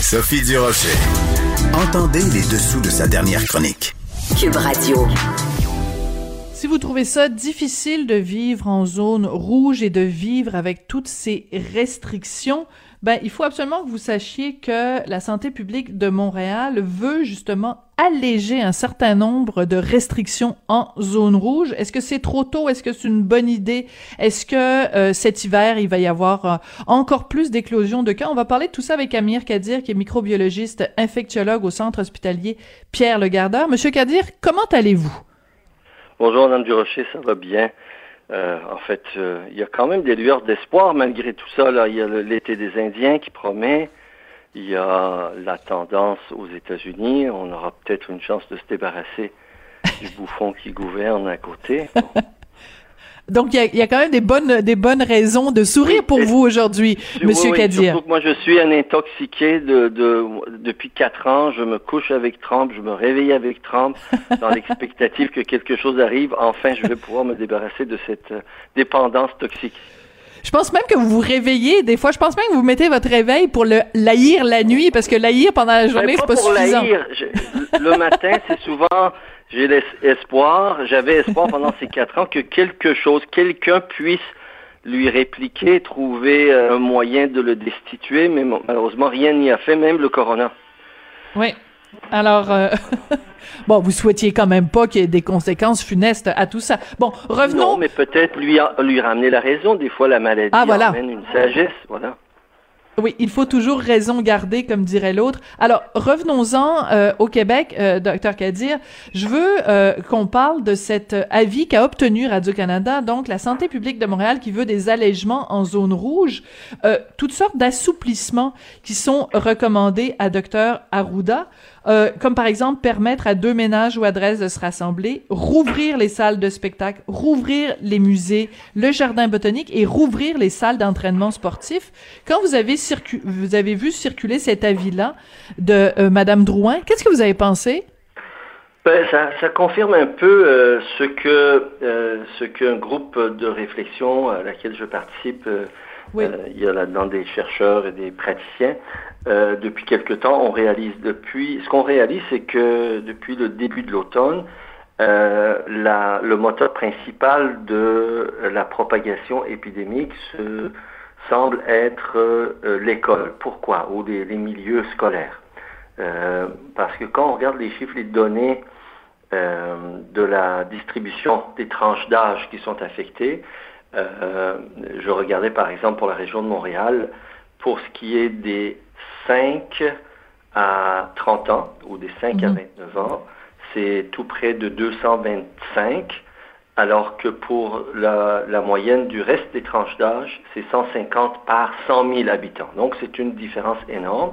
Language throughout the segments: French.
Sophie Durocher. Entendez les dessous de sa dernière chronique. Cube Radio. Si vous trouvez ça difficile de vivre en zone rouge et de vivre avec toutes ces restrictions, ben, il faut absolument que vous sachiez que la santé publique de Montréal veut justement alléger un certain nombre de restrictions en zone rouge. Est-ce que c'est trop tôt? Est-ce que c'est une bonne idée? Est-ce que euh, cet hiver, il va y avoir euh, encore plus d'éclosions de cas? On va parler de tout ça avec Amir Kadir, qui est microbiologiste infectiologue au centre hospitalier Pierre Le Gardeur. Monsieur Kadir, comment allez-vous? Bonjour, Madame Durocher, ça va bien. Euh, en fait, euh, il y a quand même des lueurs d'espoir malgré tout ça. Il y a l'été des Indiens qui promet. Il y a la tendance aux États-Unis. On aura peut-être une chance de se débarrasser du bouffon qui gouverne à côté. Donc, il y a, quand même des bonnes, des bonnes raisons de sourire pour vous aujourd'hui, Monsieur oui, Kadir. moi, je suis un intoxiqué de, de, depuis quatre ans. Je me couche avec Trump, je me réveille avec Trump, dans l'expectative que quelque chose arrive. Enfin, je vais pouvoir me débarrasser de cette euh, dépendance toxique. Je pense même que vous vous réveillez des fois. Je pense même que vous mettez votre réveil pour le l'haïr la nuit, parce que l'haïr pendant la journée, c'est pas, pas pour suffisant. le matin, c'est souvent j'ai l'espoir, j'avais espoir pendant ces quatre ans que quelque chose, quelqu'un puisse lui répliquer, trouver euh, un moyen de le destituer, mais malheureusement, rien n'y a fait, même le corona. Oui. Alors, euh, bon, vous souhaitiez quand même pas qu'il y ait des conséquences funestes à tout ça. Bon, revenons. Non, mais peut-être lui, lui ramener la raison. Des fois, la maladie ah, voilà. amène une sagesse. Voilà. Oui, il faut toujours raison garder, comme dirait l'autre. Alors, revenons-en euh, au Québec, euh, docteur Kadir. Je veux euh, qu'on parle de cet avis qu'a obtenu Radio-Canada, donc la santé publique de Montréal, qui veut des allègements en zone rouge, toutes sortes d'assouplissements qui sont recommandés à docteur Arruda. Euh, comme par exemple permettre à deux ménages ou adresses de se rassembler, rouvrir les salles de spectacle, rouvrir les musées, le jardin botanique et rouvrir les salles d'entraînement sportif. Quand vous avez vous avez vu circuler cet avis-là de euh, Madame Drouin, qu'est-ce que vous avez pensé? Ben, ça, confirme un peu euh, ce que ce qu'un groupe de réflexion à laquelle je participe il y a là-dedans des chercheurs et des praticiens euh, depuis quelque temps, on réalise depuis. Ce qu'on réalise, c'est que depuis le début de l'automne, euh, le moteur principal de la propagation épidémique se, semble être euh, l'école. Pourquoi? Ou les, milieux scolaires. parce que quand on regarde les chiffres, les données de la distribution des tranches d'âge qui sont affectées, je regardais par exemple pour la région de Montréal, pour ce qui est des 5 à 30 ans ou des 5 à 29 mhm. ans, c'est tout près de 225, alors que pour la, moyenne du reste des tranches d'âge, c'est 150 par 100 000 habitants. Donc c'est une différence énorme.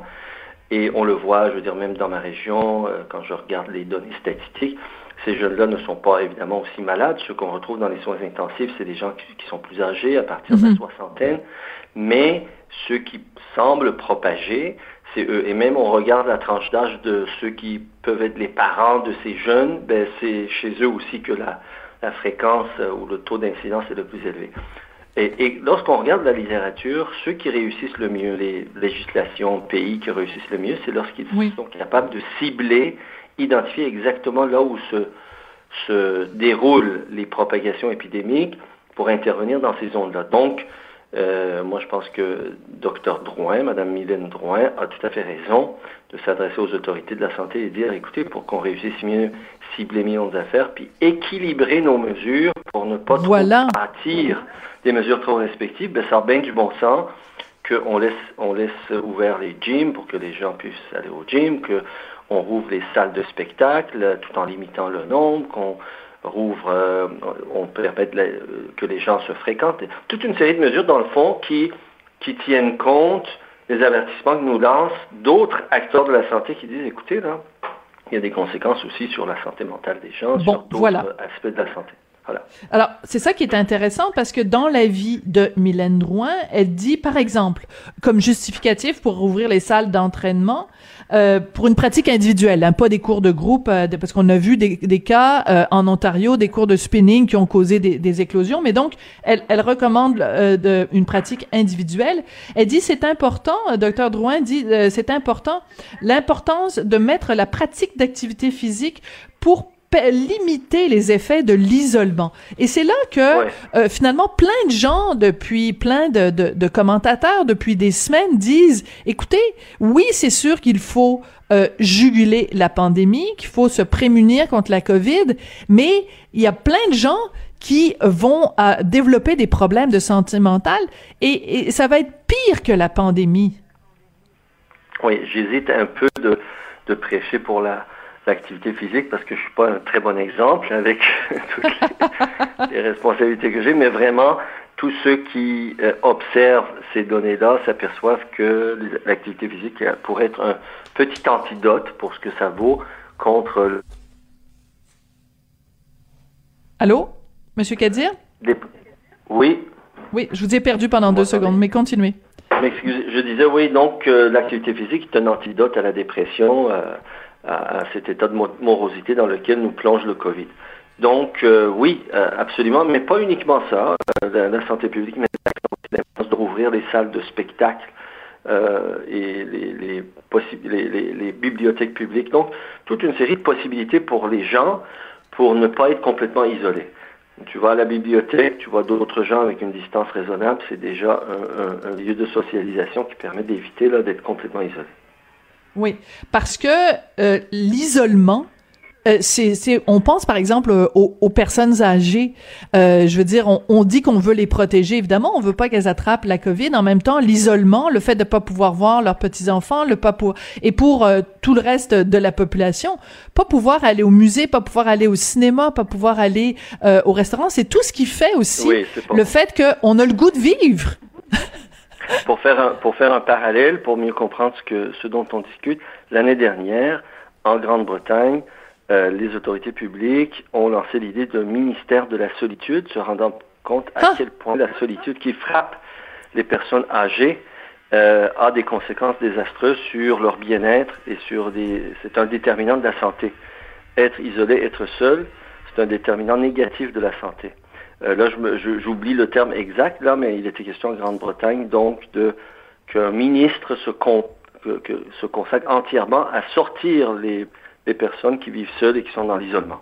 Et on le voit, je veux dire, même dans ma région, euh, quand je regarde les données statistiques, ces jeunes-là ne sont pas évidemment aussi malades. Ce qu'on retrouve dans les soins intensifs, c'est des gens qui, sont plus âgés, à partir de la mhm. soixantaine. Mais ceux qui semblent propager, c'est eux. Et même on regarde la tranche d'âge de ceux qui peuvent être les parents de ces jeunes, ben c'est chez eux aussi que la, fréquence euh, ou le taux d'incidence est le plus élevé. Et, lorsqu'on regarde la littérature, ceux qui réussissent le mieux, les législations, pays qui réussissent le mieux, c'est lorsqu'ils sont capables de cibler, identifier exactement là où se, se déroulent les propagations épidémiques pour intervenir dans ces zones-là. Donc, euh, moi, je pense que Dr Drouin, Mme Mylène Drouin, a tout à fait raison de s'adresser aux autorités de la santé et dire, écoutez, pour qu'on réussisse mieux, cibler mieux nos affaires, puis équilibrer nos mesures pour ne pas voilà. trop bâtir des mesures trop respectives, ben, ça a bien du bon sens qu'on laisse, on laisse ouvert les gyms pour que les gens puissent aller au gym, qu'on rouvre les salles de spectacle tout en limitant le nombre, qu'on rouvre, euh, on permet que les gens se fréquentent. Toute une série de mesures, dans le fond, qui, qui tiennent compte des avertissements que nous lancent d'autres acteurs de la santé qui disent, écoutez, là, il y a des conséquences aussi sur la santé mentale des gens, sur d'autres aspects de la santé. Alors, c'est ça qui est intéressant parce que dans la vie de Mylène Drouin, elle dit, par exemple, comme justificatif pour ouvrir les salles d'entraînement, euh, pour une pratique individuelle, hein, pas des cours de groupe, euh, parce qu'on a vu des, des cas euh, en Ontario, des cours de spinning qui ont causé des, des éclosions, mais donc elle, elle recommande de, une pratique individuelle. Elle dit c'est important, docteur Drouin dit c'est important, l'importance de mettre la pratique d'activité physique pour limiter les effets de l'isolement. Et c'est là que euh, finalement plein de gens depuis plein de, de, de, commentateurs depuis des semaines disent écoutez oui c'est sûr qu'il faut euh, juguler la pandémie qu'il faut se prémunir contre la Covid mais il y a plein de gens qui vont euh, développer des problèmes de santé mentale et, et ça va être pire que la pandémie. Oui, j'hésite un peu de, de prêcher pour la l'activité physique parce que je suis pas un très bon exemple avec toutes les, responsabilités que j'ai, mais vraiment tous ceux qui euh, observent ces données-là s'aperçoivent que l'activité physique pourrait être un petit antidote pour ce que ça vaut contre. Le... Allô, Monsieur Kadir? Oui. Oui, je vous ai perdu pendant deux secondes, mais continuez. M'excusez, je disais oui, donc euh, l'activité physique est un antidote à la dépression. Euh, à, cet état de morosité dans lequel nous plonge le COVID. Donc euh, oui, euh, absolument, mais pas uniquement ça. Euh, la, santé publique met l'importance de rouvrir les salles de spectacle et les, les, les, les, bibliothèques publiques. Donc toute une série de possibilités pour les gens pour ne pas être complètement isolés. Tu vas à la bibliothèque, tu vois d'autres gens avec une distance raisonnable, c'est déjà un, un, lieu de socialisation qui permet d'éviter d'être complètement isolé. Oui, parce que euh, l'isolement, euh, c'est, on pense par exemple euh, aux, personnes âgées. Euh, je veux dire, on, on dit qu'on veut les protéger. Évidemment, on veut pas qu'elles attrapent la COVID. En même temps, l'isolement, le fait de pas pouvoir voir leurs petits enfants, le pas pour et pour euh, tout le reste de la population, pas pouvoir aller au musée, pas pouvoir aller au cinéma, pas pouvoir aller au restaurant, c'est tout ce qui fait aussi le fait qu'on a le goût de vivre. pour faire un, pour faire un parallèle, pour mieux comprendre ce que ce dont on discute, l'année dernière, en Grande-Bretagne, euh, les autorités publiques ont lancé l'idée d'un ministère de la solitude, se rendant compte à ah! quel point la solitude qui frappe les personnes âgées euh, a des conséquences désastreuses sur leur bien-être et sur des. C'est un déterminant de la santé. Être isolé, être seul, c'est un déterminant négatif de la santé. Euh, là, j'oublie le terme exact, là, mais il était question en Grande-Bretagne, donc, qu'un ministre se, se consacre entièrement à sortir les, les personnes qui vivent seules et qui sont dans l'isolement.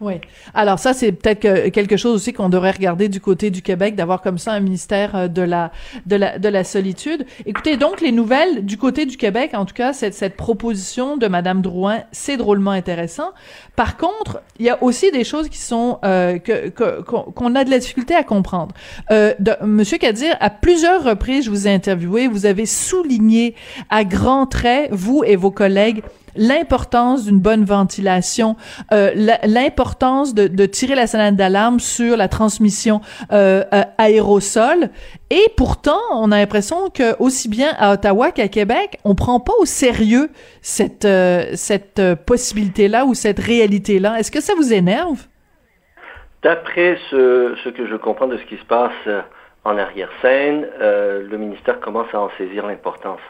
Oui. Alors ça, c'est peut-être quelque chose aussi qu'on devrait regarder du côté du Québec, d'avoir comme ça un ministère euh, de la de la de la solitude. Écoutez, donc les nouvelles du côté du Québec, en tout cas, cette cette proposition de Madame Drouin, c'est drôlement intéressant. Par contre, il y a aussi des choses qui sont euh, que qu'on a de la difficulté à comprendre. Euh, Monsieur Kadir, à plusieurs reprises, je vous ai interviewé, vous avez souligné à grands traits, vous et vos collègues, l'importance d'une bonne ventilation, euh, l'importance de, tirer la sonnette d'alarme sur la transmission euh, euh, aérosol. Et pourtant, on a l'impression que aussi bien à Ottawa qu'à Québec, on prend pas au sérieux cette euh, cette possibilité-là ou cette réalité-là. Est-ce que ça vous énerve? D'après ce que je comprends de ce qui se passe en arrière-scène, le ministère commence à en saisir l'importance.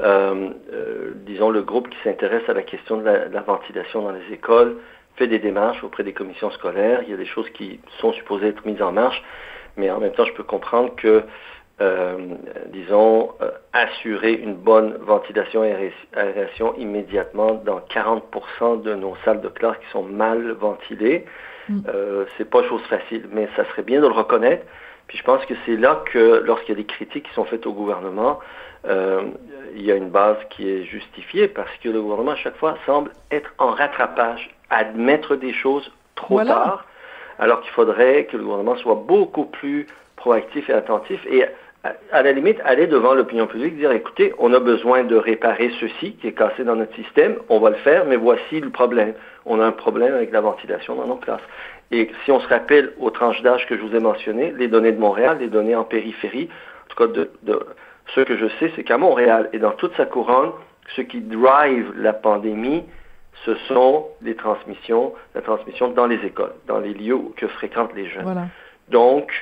Euh, euh, disons, le groupe qui s'intéresse à la question de la, ventilation dans les écoles fait des démarches auprès des commissions scolaires. Il y a des choses qui sont supposées être mises en marche, mais en même temps, je peux comprendre que, euh, disons, assurer une bonne ventilation et aération immédiatement dans 40% de nos salles de classe qui sont mal ventilées, mm. c'est pas chose facile, mais ça serait bien de le reconnaître. Puis je pense que c'est là que, lorsqu'il y a des critiques qui sont faites au gouvernement, euh, il y a une base qui est justifiée parce que le gouvernement, à chaque fois, semble être en rattrapage, admettre des choses trop tard, alors qu'il faudrait que le gouvernement soit beaucoup plus proactif et attentif et à, la limite aller devant l'opinion publique, dire écoutez, on a besoin de réparer ceci qui est cassé dans notre système, on va le faire, mais voici le problème. On a un problème avec la ventilation dans nos classes. Et si on se rappelle aux tranches d'âge que je vous ai mentionnées, les données de Montréal, les données en périphérie, en tout cas de, de ce que je sais, c'est qu'à Montréal et dans toute sa couronne, ce qui drive la pandémie, ce sont les transmissions, la transmission dans les écoles, dans les lieux que fréquentent les jeunes. Donc,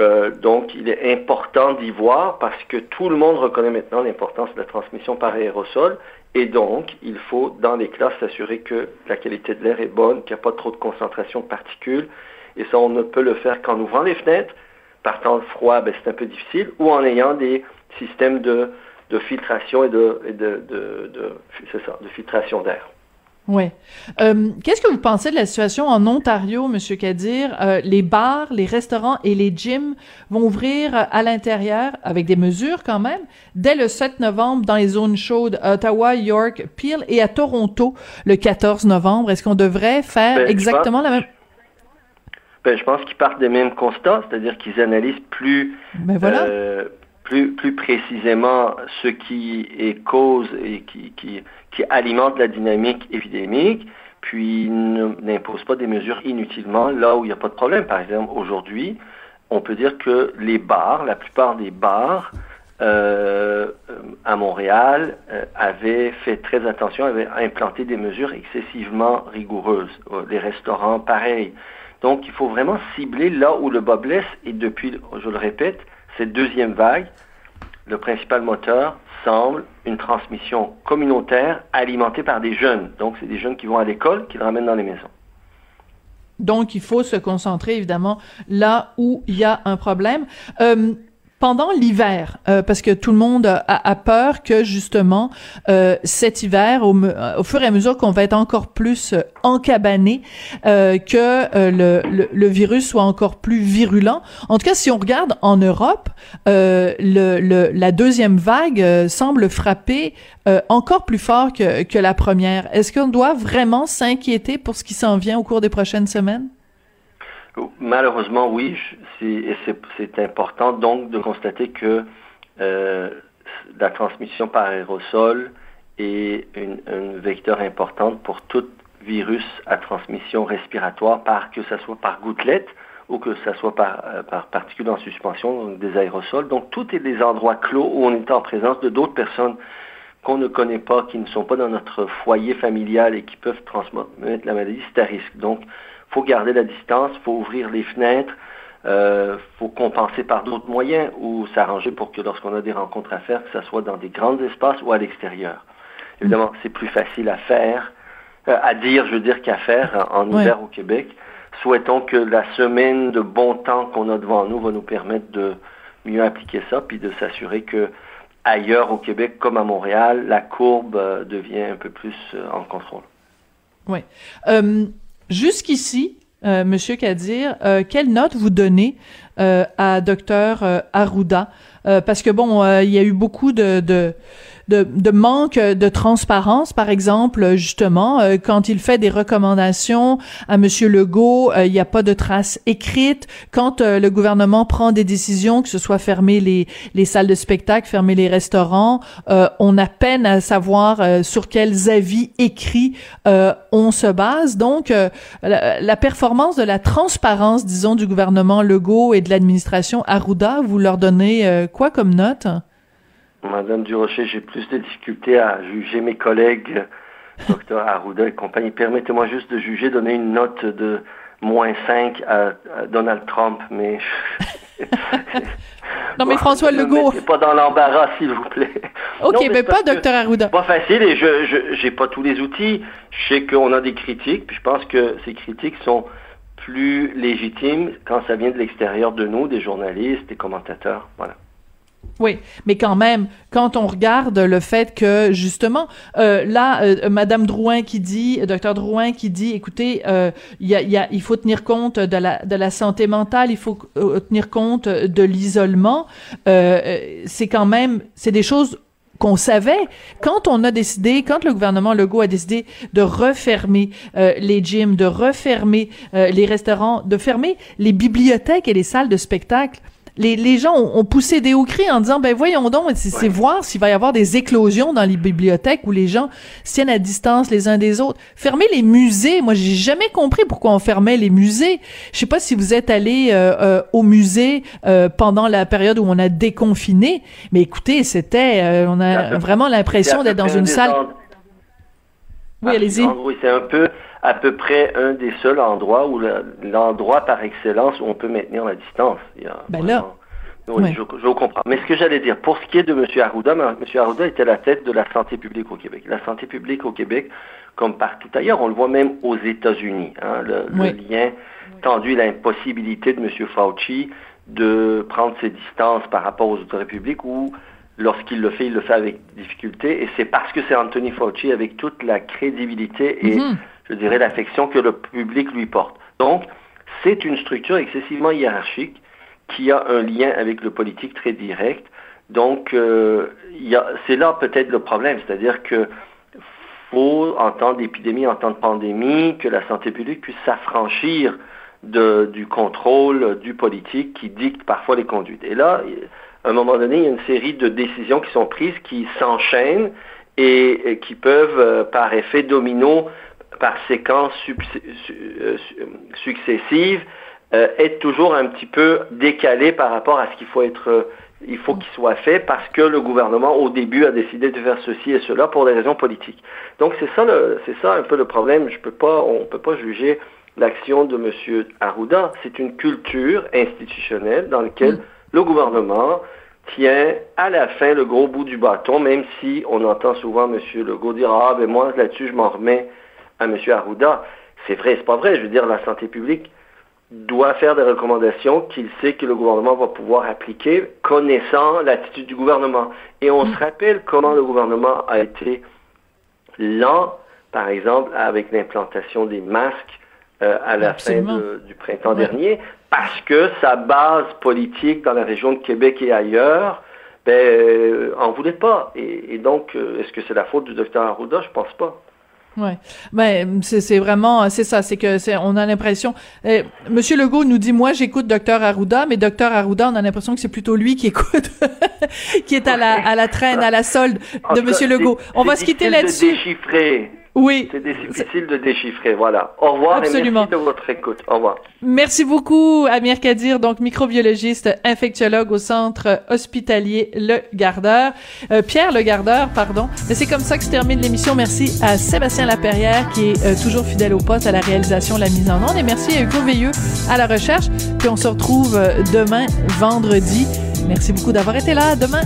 euh, donc, il est important d'y voir parce que tout le monde reconnaît maintenant l'importance de la transmission par aérosol. Et donc, il faut, dans les classes, s'assurer que la qualité de l'air est bonne, qu'il n'y a pas trop de concentration de particules. Et ça, on ne peut le faire qu'en ouvrant les fenêtres. Par temps froid, ben, c'est un peu difficile. Ou en ayant des systèmes de, filtration et de, filtration d'air. Oui. Euh, qu'est-ce que vous pensez de la situation en Ontario, Monsieur Kadir? Euh, les bars, les restaurants et les gyms vont ouvrir à l'intérieur, avec des mesures quand même, dès le 7 novembre dans les zones chaudes, Ottawa, York, Peel et à Toronto le 14 novembre. Est-ce qu'on devrait faire ben, exactement la même... Ben, je pense qu'ils partent des mêmes constats, c'est-à-dire qu'ils analysent plus... Ben voilà. Euh, plus, précisément ce qui est cause et qui alimente la dynamique épidémique, puis n'impose pas des mesures inutilement là où il n'y a pas de problème. Par exemple, aujourd'hui, on peut dire que les bars, la plupart des bars euh, à Montréal euh, avaient fait très attention, avaient implanté des mesures excessivement rigoureuses. Euh, les restaurants, pareil. Donc, il faut vraiment cibler là où le bas blesse et depuis, je le répète, cette deuxième vague, le principal moteur semble une transmission communautaire alimentée par des jeunes. Donc, c'est des jeunes qui vont à l'école, qui le ramènent dans les maisons. Donc, il faut se concentrer évidemment là où il y a un problème. Euh, pendant l'hiver, euh, parce que tout le monde a, peur que justement euh, cet hiver, au, fur et à mesure qu'on va être encore plus euh, encabané, euh, que le, virus soit encore plus virulent. En tout cas, si on regarde en Europe, le, la deuxième vague semble frapper encore plus fort que, que la première. Est-ce qu'on doit vraiment s'inquiéter pour ce qui s'en vient au cours des prochaines semaines? Malheureusement, oui, c'est important donc de constater que euh, la transmission par aérosol est une, vecteur importante pour tout virus à transmission respiratoire, par, que ce soit par gouttelette ou que ce soit par, euh, par particules en suspension, donc des aérosols. Donc, tout est des endroits clos où on est en présence de d'autres personnes qu'on ne connaît pas, qui ne sont pas dans notre foyer familial et qui peuvent transmettre la maladie, c'est à risque. Faut garder la distance, faut ouvrir les fenêtres, euh, faut compenser par d'autres moyens ou s'arranger pour que lorsqu'on a des rencontres à faire, que ce soit dans des grands espaces ou à l'extérieur. Évidemment, c'est plus facile à faire, euh, à dire, je veux dire, qu'à faire en hiver au Québec. Souhaitons que la semaine de bon temps qu'on a devant nous va nous permettre de mieux appliquer ça, puis de s'assurer que ailleurs au Québec, comme à Montréal, la courbe euh, devient un peu plus euh, en contrôle. Oui. Jusqu'ici, euh, Monsieur Kadir, euh, quelle note vous donnez euh, à Docteur Arruda? Parce que bon, il y a eu beaucoup de de, manque de transparence, par exemple, justement, euh, quand il fait des recommandations à Monsieur Legault, euh, il n'y a pas de traces écrites. Quand euh, le gouvernement prend des décisions, que ce soit fermer les, les salles de spectacle, fermer les restaurants, on a peine à savoir sur quels avis écrits on se base. Donc, la, la, performance de la transparence, disons, du gouvernement Legault et de l'administration Arruda, vous leur donnez quoi comme note? Madame Durocher, j'ai plus de difficultés à juger mes collègues, docteur Arruda et compagnie. Permettez-moi juste de juger, donner une note de moins 5 à, Donald Trump, mais... non, mais François Legault... pas dans l'embarras, s'il vous plaît. OK, mais, pas docteur Arruda. Pas facile, et je n'ai pas tous les outils. Je sais qu'on a des critiques, puis je pense que ces critiques sont plus légitimes quand ça vient de l'extérieur de nous, des journalistes, des commentateurs. Voilà. Oui, mais quand même, quand on regarde le fait que justement, euh, là, euh, Madame Drouin qui dit, Docteur Drouin qui dit, écoutez, euh, y a, y a, il faut tenir compte de la de la santé mentale, il faut euh, tenir compte de l'isolement. c'est quand même, c'est des choses qu'on savait quand on a décidé, quand le gouvernement Legault a décidé de refermer les gyms, de refermer les restaurants, de fermer les bibliothèques et les salles de spectacle les, gens ont, poussé des hauts cris en disant ben voyons donc c'est voir s'il va y avoir des éclosions dans les bibliothèques où les gens tiennent à distance les uns des autres. Fermer les musées. Moi j'ai jamais compris pourquoi on fermait les musées. Je sais pas si vous êtes allé euh, euh, au musée euh, pendant la période où on a déconfiné mais écoutez c'était on a vraiment l'impression d'être dans une salle. Oui, allez-y. C'est un peu, à peu près un des seuls endroits où l'endroit par excellence où on peut maintenir la distance. ben là. Oui, je, je, comprends. Mais ce que j'allais dire, pour ce qui est de M. Arruda, M. Arruda était la tête de la santé publique au Québec. La santé publique au Québec, comme partout ailleurs, on le voit même aux États-Unis. Hein, le, lien tendu, l'impossibilité de M. Fauci de prendre ses distances par rapport aux autorités publiques ou lorsqu'il le fait, il le fait avec difficulté. Et c'est parce que c'est Anthony Fauci avec toute la crédibilité et, mm-hmm. Je dirais, l'affection que le public lui porte. Donc, c'est une structure excessivement hiérarchique qui a un lien avec le politique très direct. Donc, euh, c'est là peut-être le problème, c'est-à-dire que faut, en temps d'épidémie, en temps de pandémie, que la santé publique puisse s'affranchir du contrôle du politique qui dicte parfois les conduites. Et là, à un moment donné, il y a une série de décisions qui sont prises, qui s'enchaînent et, qui peuvent, euh, par effet domino, par séquences euh, successives, euh, être toujours un petit peu décalé par rapport à ce qu'il faut être il faut qu'il soit fait parce que le gouvernement au début a décidé de faire ceci et cela pour des raisons politiques. Donc c'est ça c'est ça un peu le problème. Je peux pas, on peut pas juger l'action de M. Arruda. C'est une culture institutionnelle dans laquelle mm. le gouvernement tient à la fin le gros bout du bâton, même si on entend souvent M. Legault dire Ah, ben moi, là-dessus, je m'en remets à M. Arruda. C'est vrai, c'est pas vrai. Je veux dire, la santé publique doit faire des recommandations qu'il sait que le gouvernement va pouvoir appliquer, connaissant l'attitude du gouvernement. Et on se rappelle comment le gouvernement a été lent, par exemple, avec l'implantation des masques euh, à la fin du printemps dernier, parce que sa base politique dans la région de Québec et ailleurs, ben, euh, en voulait pas. Et, donc, euh, est-ce que c'est la faute du docteur Arruda? Je pense pas. Ouais, ben c'est vraiment c'est ça, c'est que c'est on a l'impression. Eh, Monsieur Legault nous dit moi j'écoute Docteur Arruda, mais Docteur Arruda on a l'impression que c'est plutôt lui qui écoute, qui est à la à la traîne à la solde de Monsieur Legault. On va se quitter là-dessus. Oui. C'est difficile de déchiffrer, voilà. Au revoir Absolument. et merci de votre écoute. Au revoir. Merci beaucoup, Amir Kadir, donc microbiologiste, infectiologue au centre hospitalier Le Gardeur. Euh, Pierre Le Gardeur, pardon. C'est comme ça que se termine l'émission. Merci à Sébastien Laperrière, qui est euh, toujours fidèle au poste, à la réalisation, la mise en onde. Et merci à Hugo Veilleux à la recherche. Puis on se retrouve euh, demain, vendredi. Merci beaucoup d'avoir été là. demain.